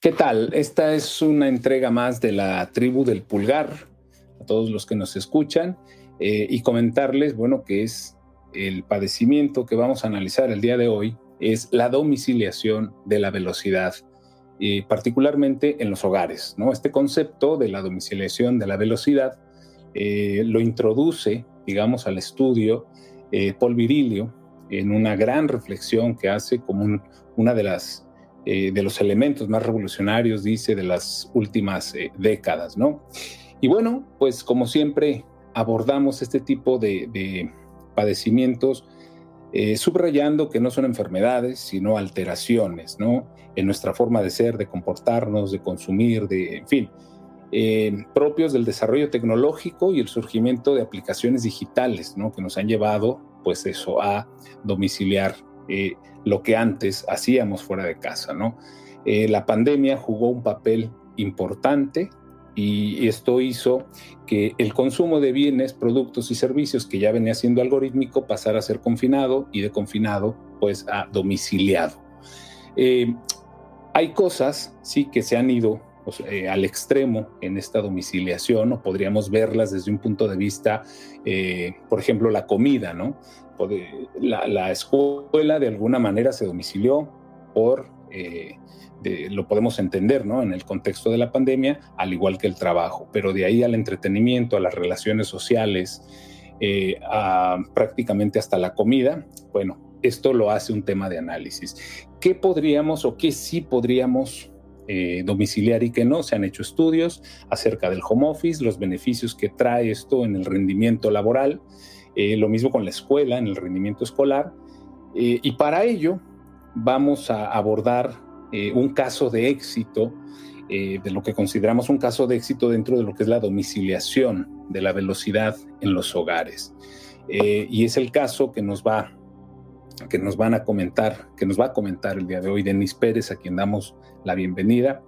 ¿Qué tal? Esta es una entrega más de la tribu del pulgar, a todos los que nos escuchan, eh, y comentarles, bueno, que es el padecimiento que vamos a analizar el día de hoy, es la domiciliación de la velocidad, y particularmente en los hogares. ¿no? Este concepto de la domiciliación de la velocidad eh, lo introduce, digamos, al estudio eh, Paul Virilio en una gran reflexión que hace como una de las eh, de los elementos más revolucionarios, dice, de las últimas eh, décadas, ¿no? Y bueno, pues como siempre abordamos este tipo de, padecimientos, eh, subrayando que no son enfermedades, sino alteraciones, ¿no? En nuestra forma de ser, de comportarnos, de consumir, de, en fin, propios del desarrollo tecnológico y el surgimiento de aplicaciones digitales, ¿no? Que nos han llevado, pues eso, a domiciliar eh, lo que antes hacíamos fuera de casa, ¿no? Eh, la pandemia jugó un papel importante y esto hizo que el consumo de bienes, productos y servicios que ya venía siendo algorítmico pasara a ser confinado y de confinado pues a domiciliado. Eh, hay cosas, sí, que se han ido pues, al extremo en esta domiciliación o podríamos verlas desde un punto de vista, por ejemplo, la comida, ¿no? la, escuela de alguna manera se domicilió por, eh, lo podemos entender, ¿no? En el contexto de la pandemia, al igual que el trabajo, pero de ahí al entretenimiento, a las relaciones sociales, eh, prácticamente hasta la comida, bueno, esto lo hace un tema de análisis. ¿Qué podríamos o qué sí podríamos eh, domiciliar y qué no? Se han hecho estudios acerca del home office, los beneficios que trae esto en el rendimiento laboral. Eh, lo mismo con la escuela, en el rendimiento escolar. Eh, y para ello vamos a abordar un caso de éxito, de lo que consideramos un caso de éxito dentro de lo que es la domiciliación de la velocidad en los hogares. y es el caso que nos va que nos van a comentar, que nos va a comentar el día de hoy Denis Pérez, a quien damos la bienvenida.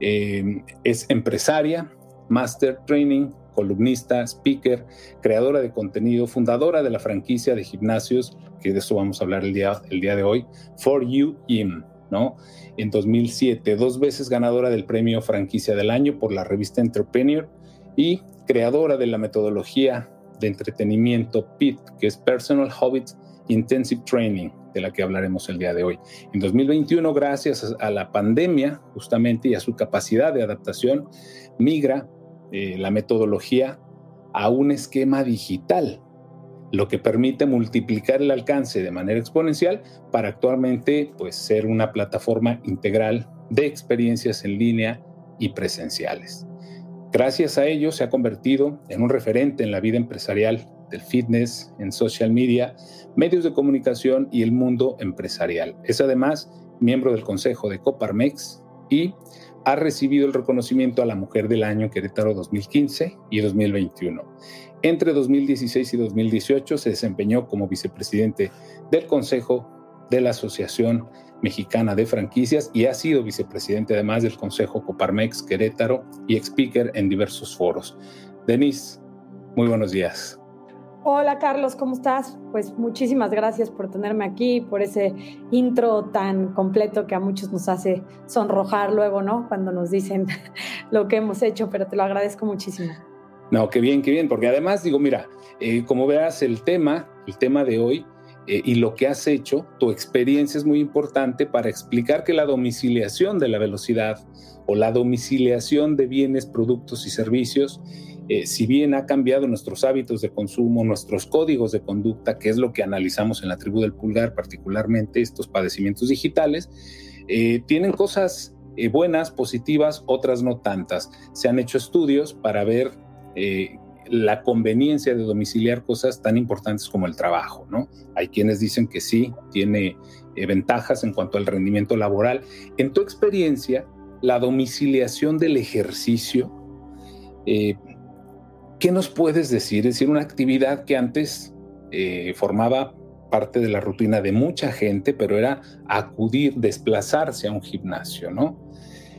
es empresaria, Master Training, columnista, speaker, creadora de contenido, fundadora de la franquicia de gimnasios, que de eso vamos a hablar el día, el día de hoy, For You Gym, ¿no? En 2007, dos veces ganadora del premio Franquicia del Año por la revista Entrepreneur y creadora de la metodología de entretenimiento PIT, que es Personal Habits Intensive Training, de la que hablaremos el día de hoy. En 2021, gracias a la pandemia, justamente, y a su capacidad de adaptación, migra eh, la metodología a un esquema digital, lo que permite multiplicar el alcance de manera exponencial para actualmente pues, ser una plataforma integral de experiencias en línea y presenciales. Gracias a ello se ha convertido en un referente en la vida empresarial del fitness, en social media, medios de comunicación y el mundo empresarial. Es además miembro del Consejo de Coparmex y ha recibido el reconocimiento a la Mujer del Año Querétaro 2015 y 2021. Entre 2016 y 2018 se desempeñó como vicepresidente del Consejo de la Asociación Mexicana de Franquicias y ha sido vicepresidente además del Consejo Coparmex Querétaro y speaker en diversos foros. Denise, muy buenos días. Hola Carlos, ¿cómo estás? Pues muchísimas gracias por tenerme aquí, por ese intro tan completo que a muchos nos hace sonrojar luego, ¿no? Cuando nos dicen lo que hemos hecho, pero te lo agradezco muchísimo. No, qué bien, qué bien, porque además digo, mira, eh, como veas el tema, el tema de hoy eh, y lo que has hecho, tu experiencia es muy importante para explicar que la domiciliación de la velocidad o la domiciliación de bienes, productos y servicios eh, si bien ha cambiado nuestros hábitos de consumo, nuestros códigos de conducta, que es lo que analizamos en la tribu del pulgar, particularmente estos padecimientos digitales, eh, tienen cosas eh, buenas, positivas, otras no tantas. Se han hecho estudios para ver la conveniencia de domiciliar cosas tan importantes como el trabajo, ¿no? Hay quienes dicen que sí, tiene ventajas en cuanto al rendimiento laboral. En tu experiencia, la domiciliación del ejercicio, ¿Qué nos puedes decir? Es decir, una actividad que antes eh, formaba parte de la rutina de mucha gente, pero era acudir, desplazarse a un gimnasio, ¿no?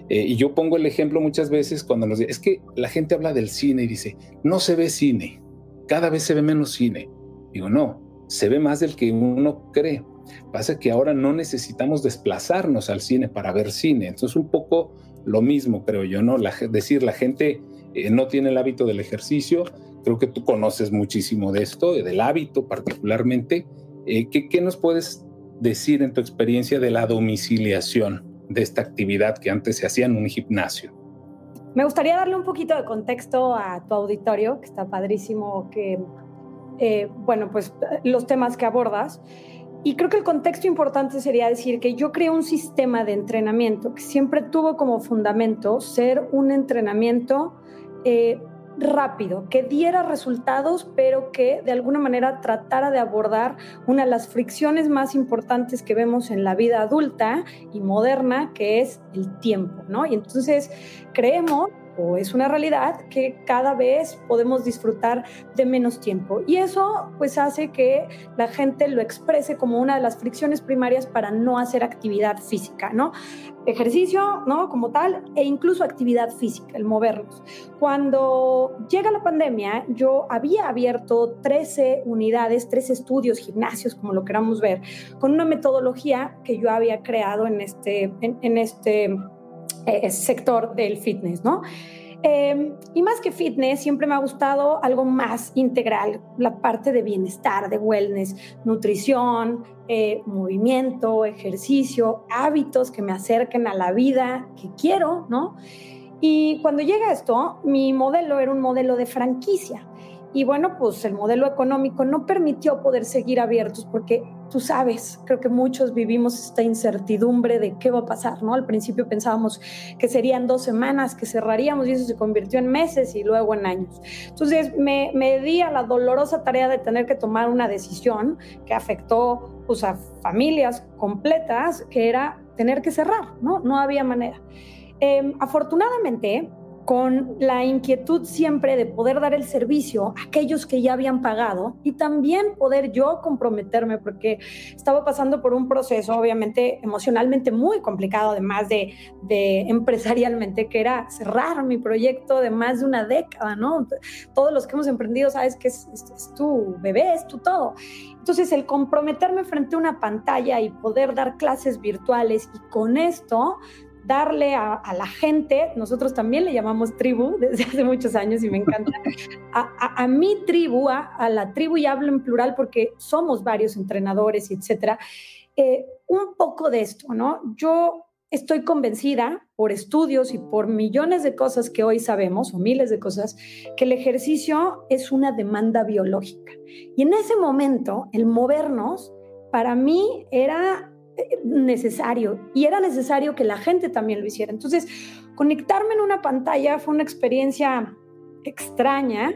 Eh, y yo pongo el ejemplo muchas veces cuando nos es que la gente habla del cine y dice, no se ve cine, cada vez se ve menos cine. Digo, no, se ve más del que uno cree. Pasa que ahora no necesitamos desplazarnos al cine para ver cine. Entonces, un poco lo mismo, creo yo, ¿no? decir, la gente eh, no tiene el hábito del ejercicio. Creo que tú conoces muchísimo de esto, del hábito particularmente. Eh, ¿qué, ¿Qué nos puedes decir en tu experiencia de la domiciliación de esta actividad que antes se hacía en un gimnasio? Me gustaría darle un poquito de contexto a tu auditorio, que está padrísimo, que, eh, bueno, pues los temas que abordas. Y creo que el contexto importante sería decir que yo creé un sistema de entrenamiento que siempre tuvo como fundamento ser un entrenamiento eh, rápido, que diera resultados, pero que de alguna manera tratara de abordar una de las fricciones más importantes que vemos en la vida adulta y moderna, que es el tiempo, ¿no? Y entonces creemos es una realidad que cada vez podemos disfrutar de menos tiempo. Y eso pues hace que la gente lo exprese como una de las fricciones primarias para no hacer actividad física, ¿no? Ejercicio, ¿no? Como tal, e incluso actividad física, el movernos. Cuando llega la pandemia, yo había abierto 13 unidades, 13 estudios, gimnasios, como lo queramos ver, con una metodología que yo había creado en este, en este eh, sector del fitness, ¿no? Em, y más que fitness, siempre me ha gustado algo más integral, la parte de bienestar, de wellness, nutrición, eh, movimiento, ejercicio, hábitos que me acerquen a la vida que quiero, ¿no? Y cuando llega esto, mi modelo era un modelo de franquicia. Y bueno, pues el modelo económico no permitió poder seguir abiertos porque tú sabes, creo que muchos vivimos esta incertidumbre de qué va a pasar, ¿no? Al principio pensábamos que serían dos semanas que cerraríamos y eso se convirtió en meses y luego en años. Entonces me, me di a la dolorosa tarea de tener que tomar una decisión que afectó pues, a familias completas, que era tener que cerrar, ¿no? No había manera. Eh, afortunadamente, con la inquietud siempre de poder dar el servicio a aquellos que ya habían pagado y también poder yo comprometerme porque estaba pasando por un proceso obviamente emocionalmente muy complicado, además de, empresarialmente, que era cerrar mi proyecto de más de una década, ¿no? Todos los que hemos emprendido sabes que es, es tu bebé, es tu todo. Entonces el comprometerme frente a una pantalla y poder dar clases virtuales y con esto darle a, la gente, nosotros también le llamamos tribu desde hace muchos años y me encanta, a, mi tribu, a, la tribu y hablo en plural porque somos varios entrenadores y etcétera, eh, un poco de esto, ¿no? Yo estoy convencida por estudios y por millones de cosas que hoy sabemos, o miles de cosas, que el ejercicio es una demanda biológica. Y en ese momento, el movernos, para mí era necesario y era necesario que la gente también lo hiciera. Entonces, conectarme en una pantalla fue una experiencia extraña,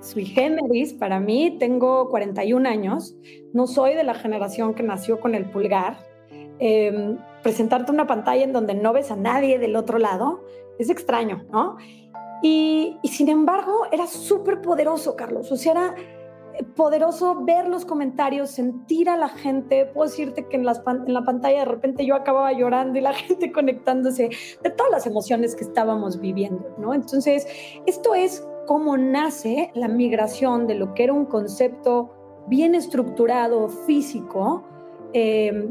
sui generis para mí. Tengo 41 años, no soy de la generación que nació con el pulgar. Em, presentarte una pantalla en donde no ves a nadie del otro lado es extraño, ¿no? Y, y sin embargo, era súper poderoso, Carlos. O sea, era poderoso ver los comentarios, sentir a la gente. Puedo decirte que en, en, la pantalla de repente yo acababa llorando y la gente conectándose de todas las emociones que estábamos viviendo, ¿no? Entonces, esto es cómo nace la migración de lo que era un concepto bien estructurado, físico, eh,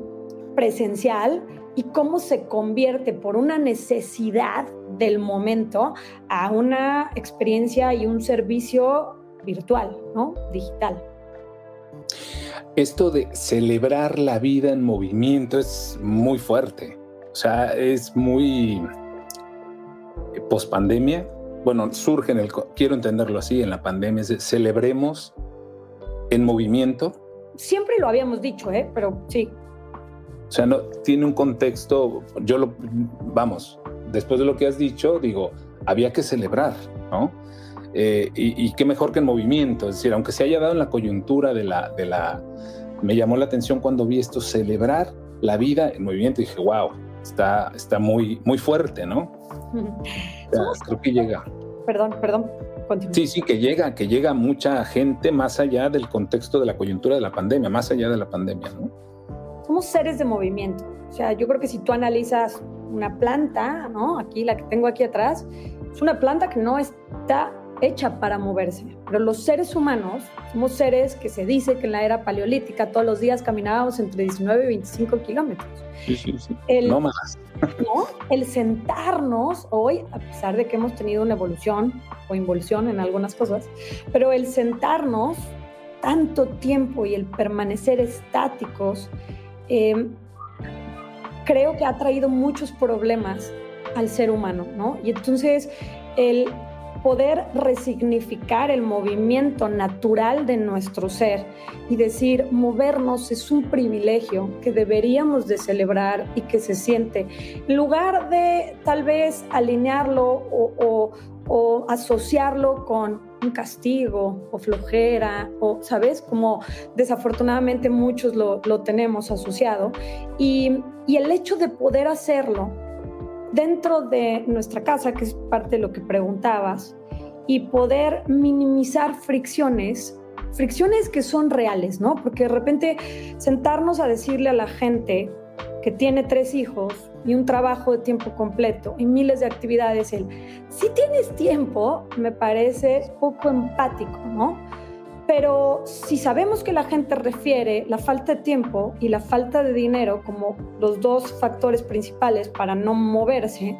presencial, y cómo se convierte por una necesidad del momento a una experiencia y un servicio virtual, ¿no? Digital. Esto de celebrar la vida en movimiento es muy fuerte. O sea, es muy eh, pospandemia. Bueno, surge en el, quiero entenderlo así, en la pandemia, es celebremos en movimiento. Siempre lo habíamos dicho, ¿eh? Pero sí. O sea, no, tiene un contexto, yo lo, vamos, después de lo que has dicho, digo, había que celebrar, ¿no? Eh, y, qué mejor que en movimiento, es decir, aunque se haya dado en la coyuntura de la, de la... Me llamó la atención cuando vi esto, celebrar la vida en movimiento, y dije, wow, está, está muy, muy fuerte, ¿no? creo que llega. Perdón, perdón. Sí, sí, que llega, que llega mucha gente más allá del contexto de la coyuntura de la pandemia, más allá de la pandemia, ¿no? Somos seres de movimiento. O sea, yo creo que si tú analizas una planta, ¿no? Aquí, la que tengo aquí atrás, es una planta que no está hecha para moverse, pero los seres humanos somos seres que se dice que en la era paleolítica todos los días caminábamos entre 19 y 25 kilómetros. Sí, sí, sí. El, no más. ¿no? El sentarnos hoy, a pesar de que hemos tenido una evolución o involución en algunas cosas, pero el sentarnos tanto tiempo y el permanecer estáticos, eh, creo que ha traído muchos problemas al ser humano, ¿no? Y entonces el poder resignificar el movimiento natural de nuestro ser y decir movernos es un privilegio que deberíamos de celebrar y que se siente, en lugar de tal vez alinearlo o, asociarlo con un castigo o flojera o, ¿sabes? Como desafortunadamente muchos lo, tenemos asociado. Y el hecho de poder hacerlo dentro de nuestra casa, que es parte de lo que preguntabas, y poder minimizar fricciones, fricciones que son reales, ¿no? Porque de repente sentarnos a decirle a la gente que tiene tres hijos y un trabajo de tiempo completo y miles de actividades, el si tienes tiempo, me parece poco empático, ¿no? Pero si sabemos que la gente refiere la falta de tiempo y la falta de dinero como los dos factores principales para no moverse,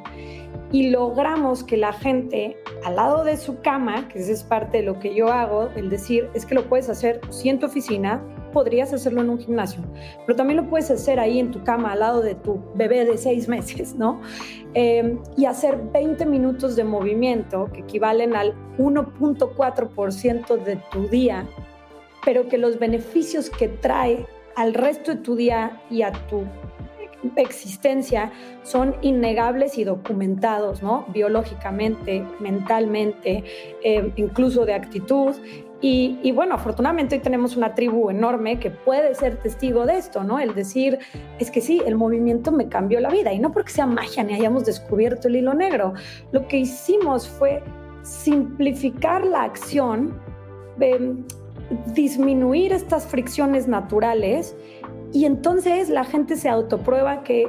y logramos que la gente al lado de su cama, que es parte de lo que yo hago, el decir, es que lo puedes hacer si en tu oficina, podrías hacerlo en un gimnasio, pero también lo puedes hacer ahí en tu cama al lado de tu bebé de seis meses, ¿no? Eh, y hacer 20 minutos de movimiento que equivalen al 1.4% de tu día, pero que los beneficios que trae al resto de tu día y a tu existencia son innegables y documentados, ¿no? Biológicamente, mentalmente, eh, incluso de actitud. Y, bueno, afortunadamente hoy tenemos una tribu enorme que puede ser testigo de esto, ¿no? El decir, es que sí, el movimiento me cambió la vida y no porque sea magia ni hayamos descubierto el hilo negro. Lo que hicimos fue simplificar la acción, disminuir estas fricciones naturales y entonces la gente se autoprueba que,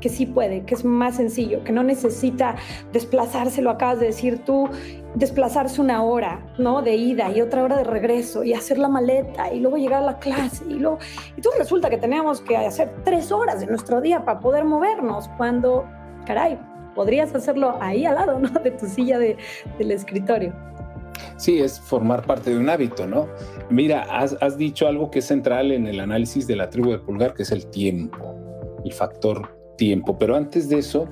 que sí puede, que es más sencillo, que no necesita desplazarse, lo acabas de decir tú, desplazarse una hora, ¿no? De ida y otra hora de regreso y hacer la maleta y luego llegar a la clase y luego... Entonces resulta que tenemos que hacer tres horas de nuestro día para poder movernos cuando, caray, podrías hacerlo ahí al lado, ¿no? De tu silla de, del escritorio. Sí, es formar parte de un hábito, ¿no? Mira, has, dicho algo que es central en el análisis de la tribu de pulgar, que es el tiempo, el factor tiempo. Pero antes de eso,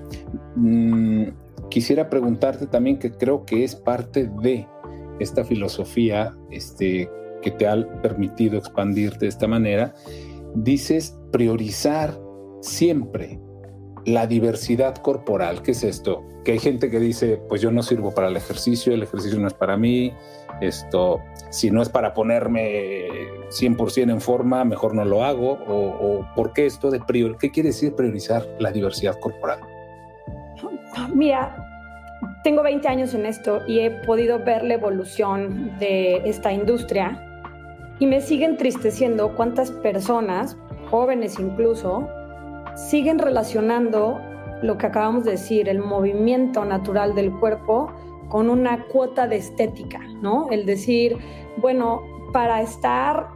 mm, quisiera preguntarte también que creo que es parte de esta filosofía este, que te ha permitido expandirte de esta manera. Dices priorizar siempre la diversidad corporal. ¿Qué es esto? Que hay gente que dice, pues yo no sirvo para el ejercicio, el ejercicio no es para mí, esto, si no es para ponerme 100% en forma, mejor no lo hago, o, ¿por qué esto de priorizar? ¿Qué quiere decir priorizar la diversidad corporal? Mira, tengo 20 años en esto y he podido ver la evolución de esta industria y me sigue entristeciendo cuántas personas, jóvenes incluso, siguen relacionando lo que acabamos de decir, el movimiento natural del cuerpo con una cuota de estética, ¿no? El decir, bueno, para estar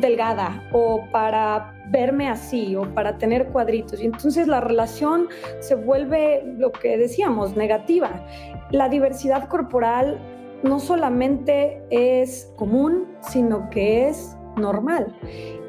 delgada o para verme así o para tener cuadritos. Y entonces la relación se vuelve lo que decíamos, negativa. La diversidad corporal no solamente es común, sino que es normal.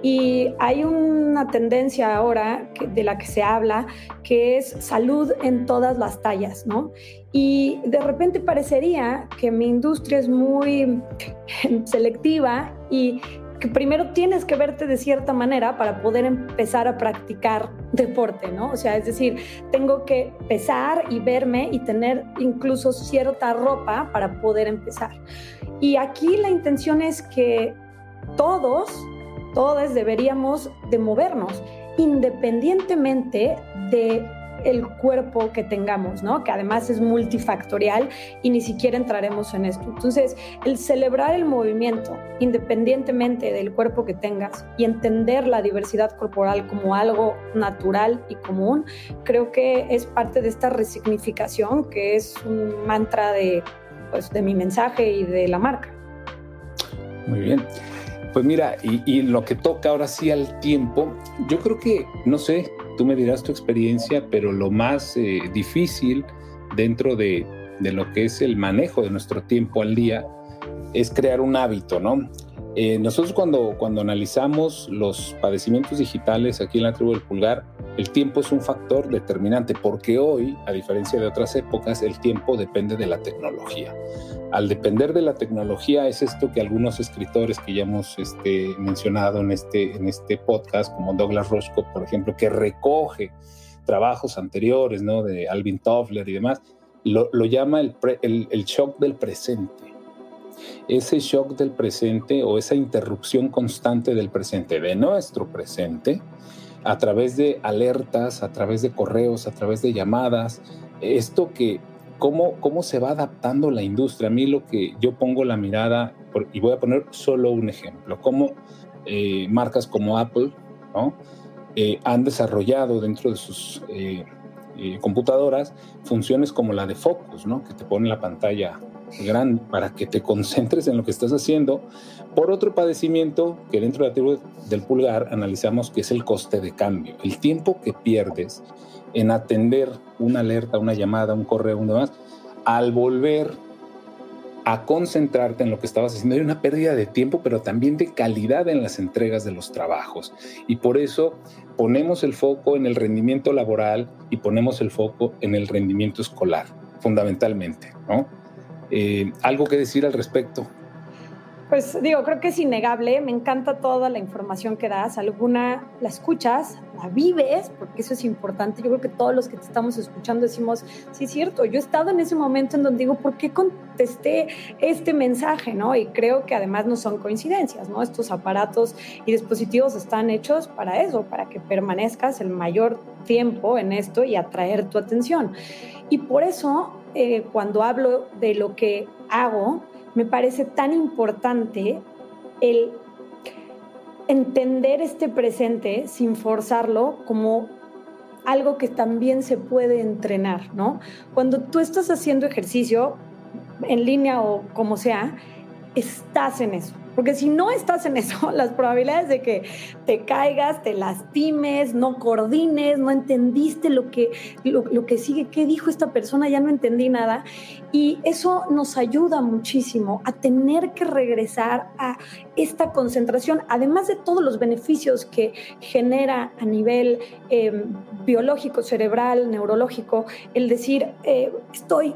Y hay una tendencia ahora de la que se habla, que es salud en todas las tallas, ¿no? Y de repente parecería que mi industria es muy selectiva y que primero tienes que verte de cierta manera para poder empezar a practicar deporte, ¿no? O sea, es decir, tengo que pesar y verme y tener incluso cierta ropa para poder empezar. Y aquí la intención es que todos, todas deberíamos de movernos, independientemente de el cuerpo que tengamos, ¿no? Que además es multifactorial y ni siquiera entraremos en esto. Entonces, el celebrar el movimiento, independientemente del cuerpo que tengas, y entender la diversidad corporal como algo natural y común, creo que es parte de esta resignificación, que es un mantra de pues, de mi mensaje y de la marca. Muy bien. Pues mira, y, lo que toca ahora sí al tiempo, yo creo que, no sé, tú me dirás tu experiencia, pero lo más eh, difícil dentro de, de, lo que es el manejo de nuestro tiempo al día es crear un hábito, ¿no? Eh, nosotros cuando, cuando analizamos los padecimientos digitales aquí en la tribu del pulgar, el tiempo es un factor determinante porque hoy, a diferencia de otras épocas, el tiempo depende de la tecnología. Al depender de la tecnología es esto que algunos escritores que ya hemos este, mencionado en este, en este podcast, como Douglas Rochko, por ejemplo, que recoge trabajos anteriores, ¿no? De Alvin Toffler y demás, lo, llama el, el shock del presente ese shock del presente o esa interrupción constante del presente, de nuestro presente, a través de alertas, a través de correos, a través de llamadas, esto que, cómo, cómo se va adaptando la industria. A mí lo que yo pongo la mirada, y voy a poner solo un ejemplo, cómo eh, marcas como Apple eh, han desarrollado dentro de sus eh, computadoras funciones como la de Focus, ¿no? que te pone la pantalla grande para que te concentres en lo que estás haciendo. Por otro padecimiento que dentro de la teoría del pulgar analizamos que es el coste de cambio, el tiempo que pierdes en atender una alerta, una llamada, un correo, un demás, al volver a concentrarte en lo que estabas haciendo. Hay una pérdida de tiempo, pero también de calidad en las entregas de los trabajos. Y por eso ponemos el foco en el rendimiento laboral y ponemos el foco en el rendimiento escolar, fundamentalmente. ¿no? Eh, ¿Algo que decir al respecto? Pues digo, creo que es innegable, me encanta toda la información que das, alguna la escuchas, la vives, porque eso es importante, yo creo que todos los que te estamos escuchando decimos, sí es cierto, yo he estado en ese momento en donde digo, ¿por qué contesté este mensaje? ¿no? Y creo que además no son coincidencias, ¿no? Estos aparatos y dispositivos están hechos para eso, para que permanezcas el mayor tiempo en esto y atraer tu atención. Y por eso, eh, cuando hablo de lo que hago, me parece tan importante el entender este presente sin forzarlo como algo que también se puede entrenar, ¿no? Cuando tú estás haciendo ejercicio en línea o como sea, estás en eso. Porque si no estás en eso, las probabilidades de que te caigas, te lastimes, no coordines, no entendiste lo que, lo, que sigue, qué dijo esta persona, ya no entendí nada. Y eso nos ayuda muchísimo a tener que regresar a esta concentración, además de todos los beneficios que genera a nivel em, biológico, cerebral, neurológico, el decir, eh, estoy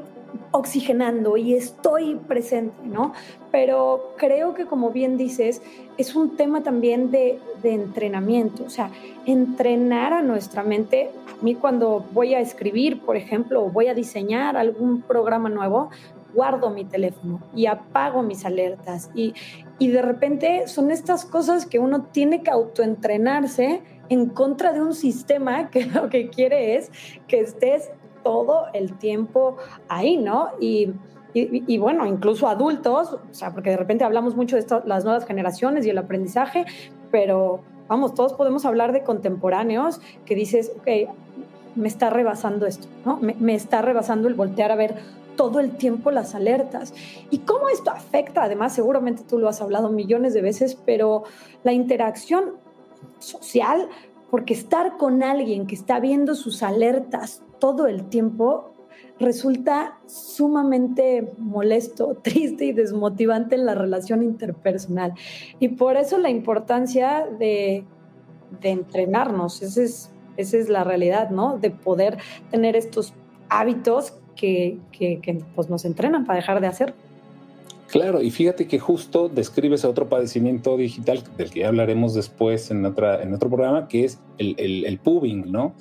oxigenando y estoy presente, ¿no? Pero creo que, como bien dices, es un tema también de, entrenamiento, o sea, entrenar a nuestra mente. A mí cuando voy a escribir, por ejemplo, o voy a diseñar algún programa nuevo, guardo mi teléfono y apago mis alertas. Y, y de repente son estas cosas que uno tiene que autoentrenarse en contra de un sistema que lo que quiere es que estés todo el tiempo ahí, ¿no? Y, y, bueno, incluso adultos, o sea, porque de repente hablamos mucho de las nuevas generaciones y el aprendizaje, pero vamos, todos podemos hablar de contemporáneos que dices, ok, me está rebasando esto, ¿no? Me, me está rebasando el voltear a ver todo el tiempo las alertas. ¿Y cómo esto afecta? Además, seguramente tú lo has hablado millones de veces, pero la interacción social, porque estar con alguien que está viendo sus alertas todo el tiempo resulta sumamente molesto, triste y desmotivante en la relación interpersonal. Y por eso la importancia de, entrenarnos, esa es, esa es la realidad, ¿no? De poder tener estos hábitos que, pues, nos entrenan para dejar de hacer. Claro, y fíjate que justo describes otro padecimiento digital del que ya hablaremos después en, otra, en otro programa, que es el, el, el pubing, ¿no?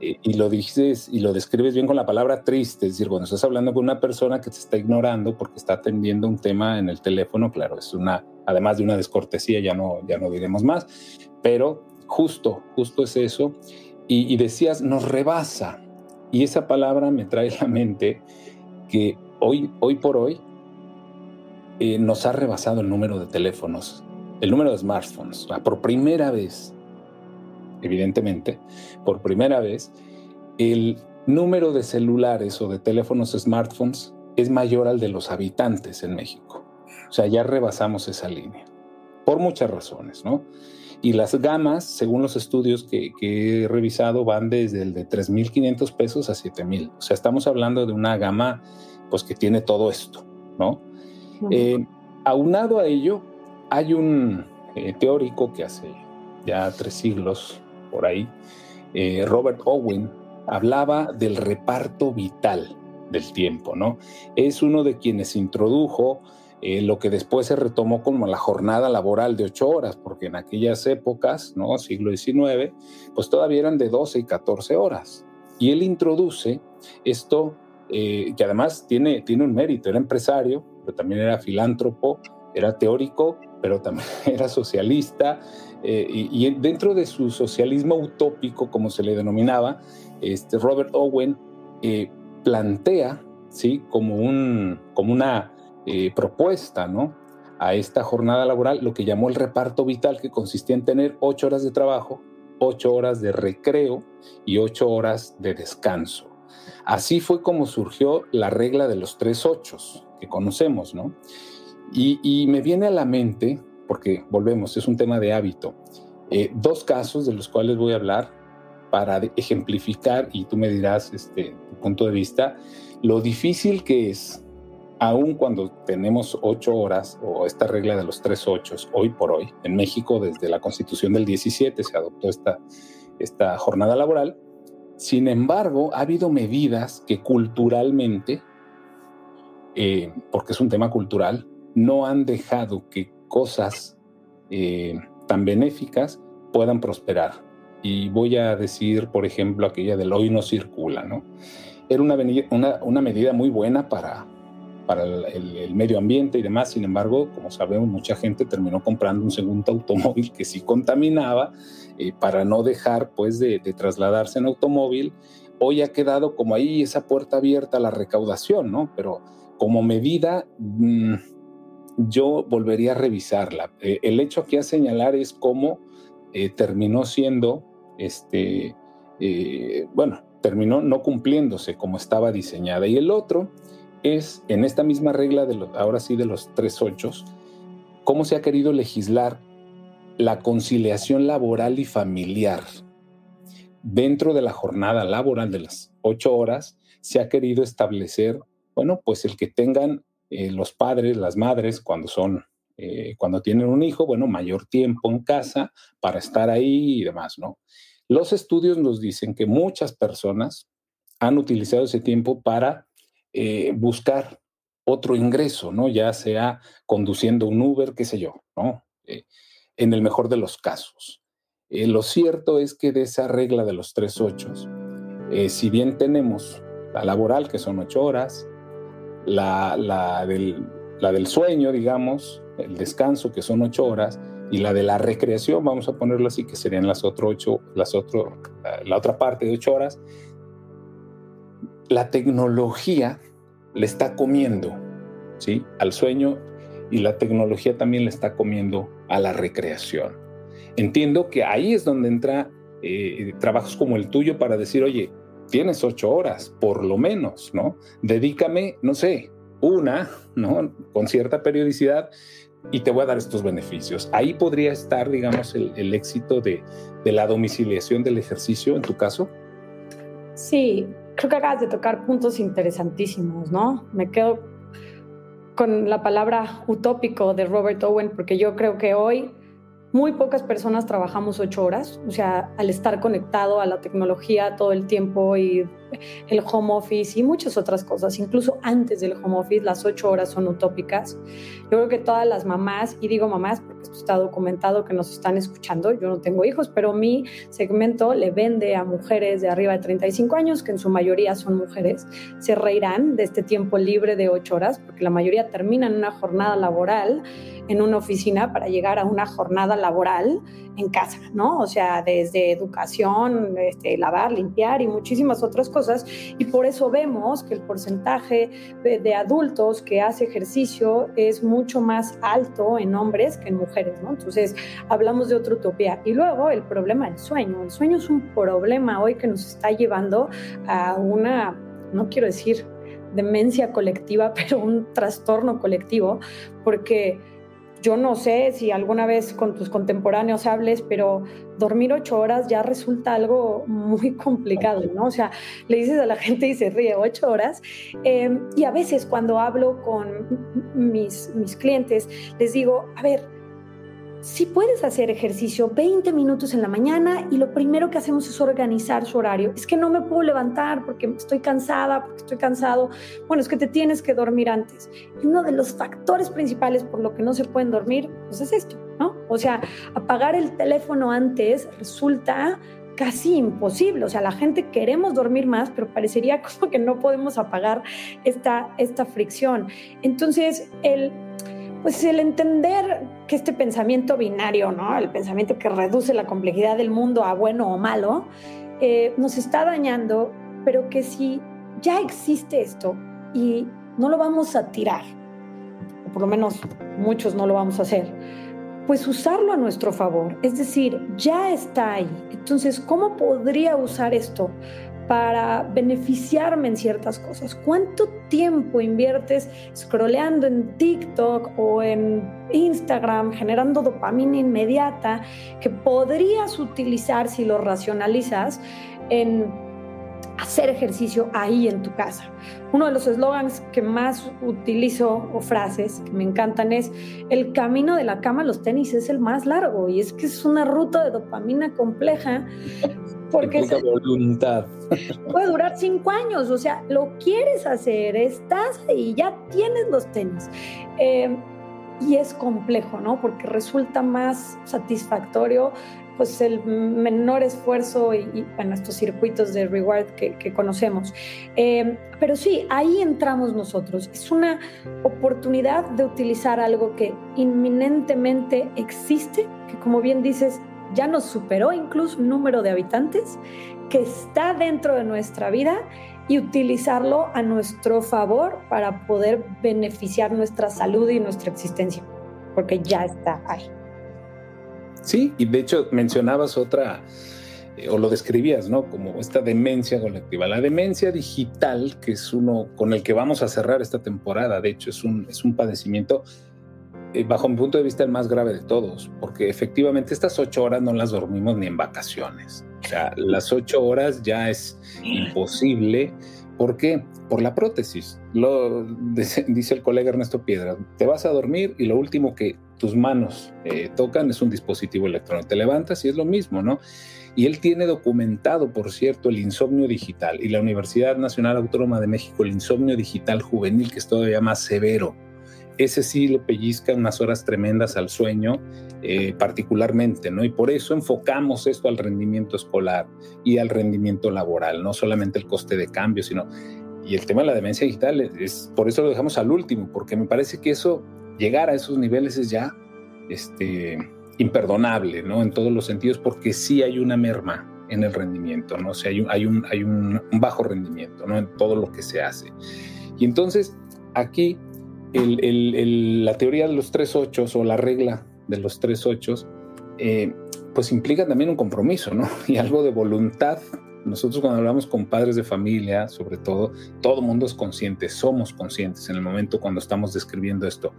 Eh, y lo dices y lo describes bien con la palabra triste, es decir, cuando estás hablando con una persona que te está ignorando porque está atendiendo un tema en el teléfono, claro, es una, además de una descortesía, ya no, ya no diremos más, pero justo, justo es eso. Y, decías, nos rebasa. Y esa palabra me trae a la mente que hoy, hoy por hoy eh, nos ha rebasado el número de teléfonos, el número de smartphones. Por primera vez evidentemente, por primera vez, el número de celulares o de teléfonos smartphones es mayor al de los habitantes en México. O sea, ya rebasamos esa línea, por muchas razones, ¿no? Y las gamas, según los estudios que, he revisado, van desde el de 3.500 pesos a 7.000. O sea, estamos hablando de una gama, pues, que tiene todo esto, ¿no? Eh, aunado a ello, hay un eh, teórico que hace ya tres siglos, por ahí, eh, Robert Owen, hablaba del reparto vital del tiempo, ¿no? Es uno de quienes introdujo eh, lo que después se retomó como la jornada laboral de ocho horas, porque en aquellas épocas, ¿no? Siglo XIX, pues todavía eran de 12 y 14 horas. Y él introduce esto, eh, que además tiene, tiene un mérito, era empresario, pero también era filántropo, era teórico, pero también era socialista, eh, y, dentro de su socialismo utópico, como se le denominaba, este Robert Owen plantea, ¿sí? Como, un, como una eh, propuesta, ¿no? A esta jornada laboral, lo que llamó el reparto vital, que consistía en tener ocho horas de trabajo, ocho horas de recreo y ocho horas de descanso. Así fue como surgió la regla de los tres ochos que conocemos, ¿no? Y, me viene a la mente, porque volvemos, es un tema de hábito, eh, dos casos de los cuales voy a hablar para ejemplificar, y tú me dirás este, tu punto de vista, lo difícil que es aun cuando tenemos ocho horas o esta regla de los tres ochos hoy por hoy, en México desde la constitución del 17 se adoptó esta, esta jornada laboral, sin embargo ha habido medidas que culturalmente, eh, porque es un tema cultural, no han dejado que cosas eh, tan benéficas puedan prosperar. Y voy a decir, por ejemplo, aquella del hoy no circula, ¿no? Era una, una, una medida muy buena para, para el, medio ambiente y demás. Sin embargo, como sabemos, mucha gente terminó comprando un segundo automóvil que sí contaminaba eh, para no dejar pues de, trasladarse en automóvil. Hoy ha quedado como ahí esa puerta abierta a la recaudación, ¿no? Pero como medida, mm, yo volvería a revisarla. Eh, el hecho aquí a señalar es cómo eh, terminó siendo, este, bueno, terminó no cumpliéndose como estaba diseñada. Y el otro es en esta misma regla de ahora sí de los tres ochos, cómo se ha querido legislar la conciliación laboral y familiar. Dentro de la jornada laboral de las ocho horas, se ha querido establecer, bueno, pues el que tengan eh, los padres, las madres, cuando son, eh, cuando tienen un hijo, bueno, mayor tiempo en casa para estar ahí y demás, ¿no? Los estudios nos dicen que muchas personas han utilizado ese tiempo para eh, buscar otro ingreso, ¿no? Ya sea conduciendo un Uber, qué sé yo, ¿no? En el mejor de los casos. Lo cierto es que de esa regla de los tres ochos, si bien tenemos la laboral, que son ocho horas, la, la, del, la del sueño, digamos, el descanso, que son ocho horas, y la de la recreación, vamos a ponerlo así, que serían las, otro ocho, las otro, la otra parte de ocho horas, la tecnología le está comiendo ¿sí? al sueño y la tecnología también le está comiendo a la recreación. Entiendo que ahí es donde entra eh, trabajos como el tuyo para decir, oye, tienes ocho horas, por lo menos, ¿no? Dedícame, no sé, una, ¿no? Con cierta periodicidad y te voy a dar estos beneficios. Ahí podría estar, digamos, el, el éxito de, de la domiciliación del ejercicio en tu caso. Sí, creo que acabas de tocar puntos interesantísimos, ¿no? Me quedo con la palabra utópico de Robert Owen, porque yo creo que hoy muy pocas personas trabajamos ocho horas, o sea, al estar conectado a la tecnología todo el tiempo y el home office y muchas otras cosas, incluso antes del home office, las ocho horas son utópicas. Yo creo que todas las mamás, y digo mamás porque esto está documentado que nos están escuchando, yo no tengo hijos, pero mi segmento le vende a mujeres de arriba de 35 años, que en su mayoría son mujeres, se reirán de este tiempo libre de ocho horas, porque la mayoría terminan una jornada laboral en una oficina para llegar a una jornada laboral en casa, ¿no? O sea, desde educación, este, lavar, limpiar y muchísimas otras cosas. Y por eso vemos que el porcentaje de, adultos que hace ejercicio es mucho más alto en hombres que en mujeres, ¿no? Entonces, hablamos de otra utopía. Y luego el problema del sueño. El sueño es un problema hoy que nos está llevando a una, no quiero decir demencia colectiva, pero un trastorno colectivo, porque yo no sé si alguna vez con tus contemporáneos hables, pero dormir ocho horas ya resulta algo muy complicado, ¿no? O sea, le dices a la gente y se ríe ocho horas. Em, y a veces cuando hablo con mis, mis clientes, les digo, a ver, si puedes hacer ejercicio 20 minutos en la mañana y lo primero que hacemos es organizar su horario. Es que no me puedo levantar porque estoy cansada, porque estoy cansado. Bueno, es que te tienes que dormir antes. Y uno de los factores principales por lo que no se pueden dormir, pues es esto, ¿no? O sea, apagar el teléfono antes resulta casi imposible. O sea, la gente queremos dormir más, pero parecería como que no podemos apagar esta, esta fricción. Entonces, el pues el entender que este pensamiento binario, ¿no? el pensamiento que reduce la complejidad del mundo a bueno o malo, eh, nos está dañando, pero que si ya existe esto y no lo vamos a tirar, o por lo menos muchos no lo vamos a hacer, pues usarlo a nuestro favor. Es decir, ya está ahí. Entonces, ¿cómo podría usar esto para beneficiarme en ciertas cosas. ¿Cuánto tiempo inviertes scrolleando en TikTok o en Instagram generando dopamina inmediata que podrías utilizar si lo racionalizas en hacer ejercicio ahí en tu casa. Uno de los eslogans que más utilizo o frases que me encantan es el camino de la cama a los tenis es el más largo y es que es una ruta de dopamina compleja porque voluntad. puede durar cinco años, o sea, lo quieres hacer, estás ahí, ya tienes los tenis. Eh, y es complejo, ¿no? Porque resulta más satisfactorio pues el menor esfuerzo y, en estos circuitos de reward que, conocemos. Eh, pero sí, ahí entramos nosotros. Es una oportunidad de utilizar algo que inminentemente existe, que como bien dices, ya nos superó incluso el número de habitantes, que está dentro de nuestra vida y utilizarlo a nuestro favor para poder beneficiar nuestra salud y nuestra existencia, porque ya está ahí. Sí, y de hecho mencionabas otra, eh, o lo describías, ¿no? Como esta demencia colectiva. La demencia digital, que es uno con el que vamos a cerrar esta temporada, de hecho es un, es un padecimiento bajo mi punto de vista, el más grave de todos, porque efectivamente estas ocho horas no las dormimos ni en vacaciones. O sea, las ocho horas ya es imposible. ¿Por qué? Por la prótesis. Lo dice el colega Ernesto Piedra. Te vas a dormir y lo último que tus manos eh, tocan es un dispositivo electrónico. Te levantas y es lo mismo, ¿no? Y él tiene documentado, por cierto, el insomnio digital y la Universidad Nacional Autónoma de México, el insomnio digital juvenil, que es todavía más severo ese sí le pellizca unas horas tremendas al sueño, eh, particularmente, ¿no? Y por eso enfocamos esto al rendimiento escolar y al rendimiento laboral, no solamente el coste de cambio, sino. Y el tema de la demencia digital es, por eso lo dejamos al último, porque me parece que eso, llegar a esos niveles es ya este, imperdonable, ¿no? En todos los sentidos, porque sí hay una merma en el rendimiento, ¿no? O sea, hay un, hay un, hay un bajo rendimiento, ¿no? En todo lo que se hace. Y entonces, aquí la teoría de los tres ochos o la regla de los tres ochos, eh, pues implica también un compromiso, ¿no? Y algo de voluntad. Nosotros cuando hablamos con padres de familia, sobre todo, todo mundo es consciente, somos conscientes en el momento cuando estamos describiendo esto,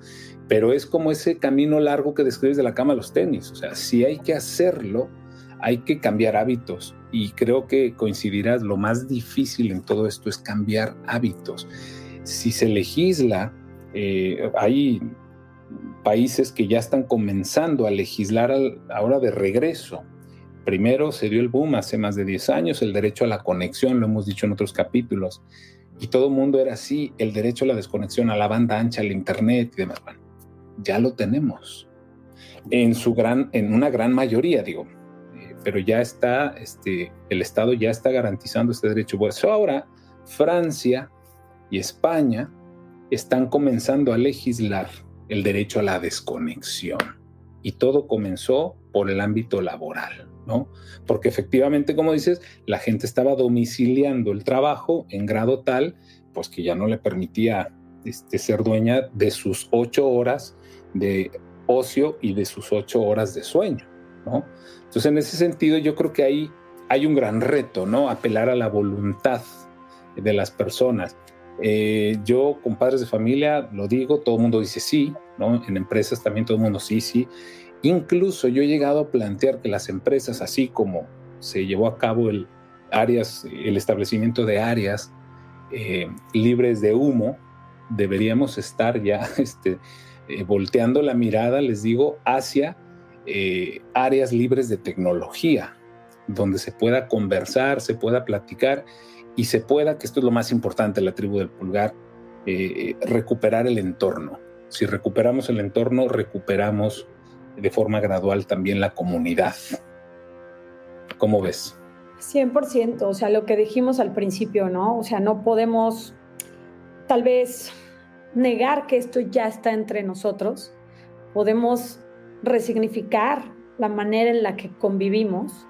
pero es como ese camino largo que describes de la cama a los tenis, o sea, si hay que hacerlo, hay que cambiar hábitos y creo que coincidirás, lo más difícil en todo esto es cambiar hábitos. Si se legisla eh, hay países que ya están comenzando a legislar ahora de regreso. Primero se dio el boom hace más de 10 años, el derecho a la conexión, lo hemos dicho en otros capítulos, y todo el mundo era así, el derecho a la desconexión, a la banda ancha, al Internet y demás. Ya lo tenemos. En una gran mayoría, digo, eh, pero ya está, este, el Estado ya está garantizando este derecho. Pues ahora Francia y España están comenzando a legislar el derecho a la desconexión. Y todo comenzó por el ámbito laboral, ¿no? Porque efectivamente, como dices, la gente estaba domiciliando el trabajo en grado tal, pues que ya no le permitía este, ser dueña de sus ocho horas de ocio y de sus ocho horas de sueño, ¿no? Entonces, en ese sentido, yo creo que ahí hay un gran reto, ¿no? Apelar a la voluntad de las personas. Eh, yo con padres de familia lo digo, todo el mundo dice sí. En empresas también todo el mundo sí, sí. Incluso yo he llegado a plantear que las empresas, así como se llevó a cabo el áreas, el establecimiento de áreas eh, libres de humo, deberíamos estar ya este, eh, volteando la mirada, les digo, hacia áreas libres de tecnología, donde se pueda conversar, se pueda platicar y se pueda, que esto es lo más importante, la tribu del pulgar, recuperar el entorno. Si recuperamos el entorno, recuperamos de forma gradual también la comunidad. ¿Cómo ves? 100%, o sea, lo que dijimos al principio, ¿no? O sea, no podemos tal vez negar que esto ya está entre nosotros, podemos resignificar la manera en la que convivimos.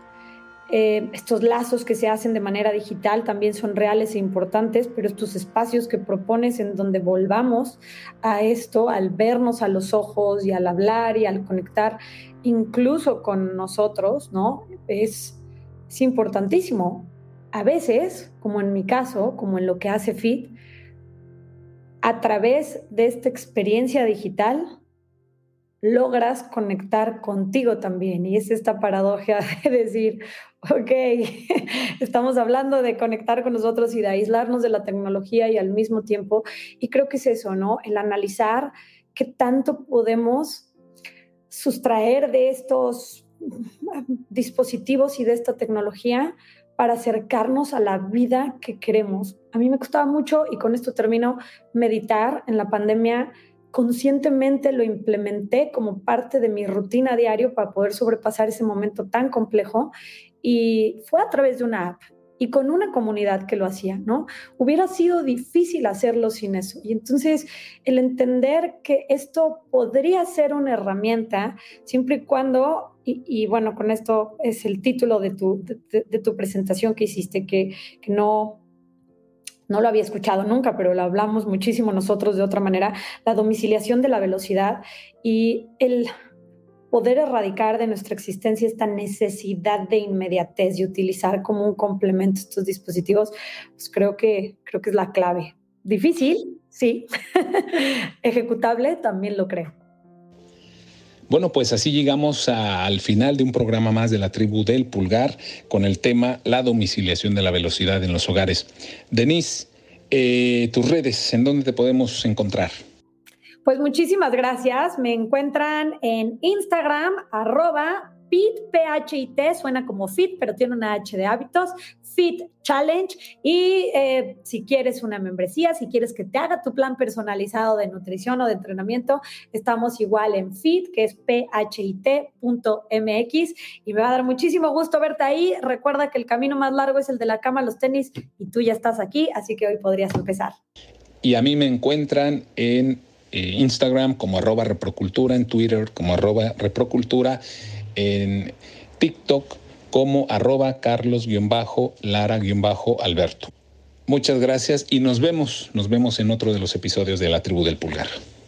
Eh, estos lazos que se hacen de manera digital también son reales e importantes, pero estos espacios que propones en donde volvamos a esto, al vernos a los ojos y al hablar y al conectar incluso con nosotros, ¿no? Es, es importantísimo. A veces, como en mi caso, como en lo que hace FIT, a través de esta experiencia digital, logras conectar contigo también. Y es esta paradoja de decir, ok, estamos hablando de conectar con nosotros y de aislarnos de la tecnología y al mismo tiempo, y creo que es eso, ¿no? El analizar qué tanto podemos sustraer de estos dispositivos y de esta tecnología para acercarnos a la vida que queremos. A mí me costaba mucho, y con esto termino, meditar en la pandemia. Conscientemente lo implementé como parte de mi rutina diario para poder sobrepasar ese momento tan complejo y fue a través de una app y con una comunidad que lo hacía, ¿no? Hubiera sido difícil hacerlo sin eso. Y entonces el entender que esto podría ser una herramienta siempre y cuando, y, bueno, con esto es el título de tu, de, tu presentación que hiciste, que, que no, no lo había escuchado nunca, pero lo hablamos muchísimo nosotros de otra manera, la domiciliación de la velocidad y el poder erradicar de nuestra existencia esta necesidad de inmediatez y utilizar como un complemento estos dispositivos, pues creo que, creo que es la clave. Difícil, sí. Ejecutable, también lo creo. Bueno, pues así llegamos al final de un programa más de la tribu del pulgar con el tema la domiciliación de la velocidad en los hogares. Denise, eh, tus redes, ¿en dónde te podemos encontrar? Pues muchísimas gracias. Me encuentran en Instagram, arroba FIT, suena como FIT, pero tiene una H de hábitos, FIT Challenge. Y eh, si quieres una membresía, si quieres que te haga tu plan personalizado de nutrición o de entrenamiento, estamos igual en FIT, que es phit.mx. Y me va a dar muchísimo gusto verte ahí. Recuerda que el camino más largo es el de la cama, los tenis, y tú ya estás aquí, así que hoy podrías empezar. Y a mí me encuentran en eh, Instagram como arroba reprocultura, en Twitter como arroba reprocultura, en TikTok como arroba carlos-lara-alberto. Muchas gracias y nos vemos, nos vemos en otro de los episodios de la tribu del pulgar.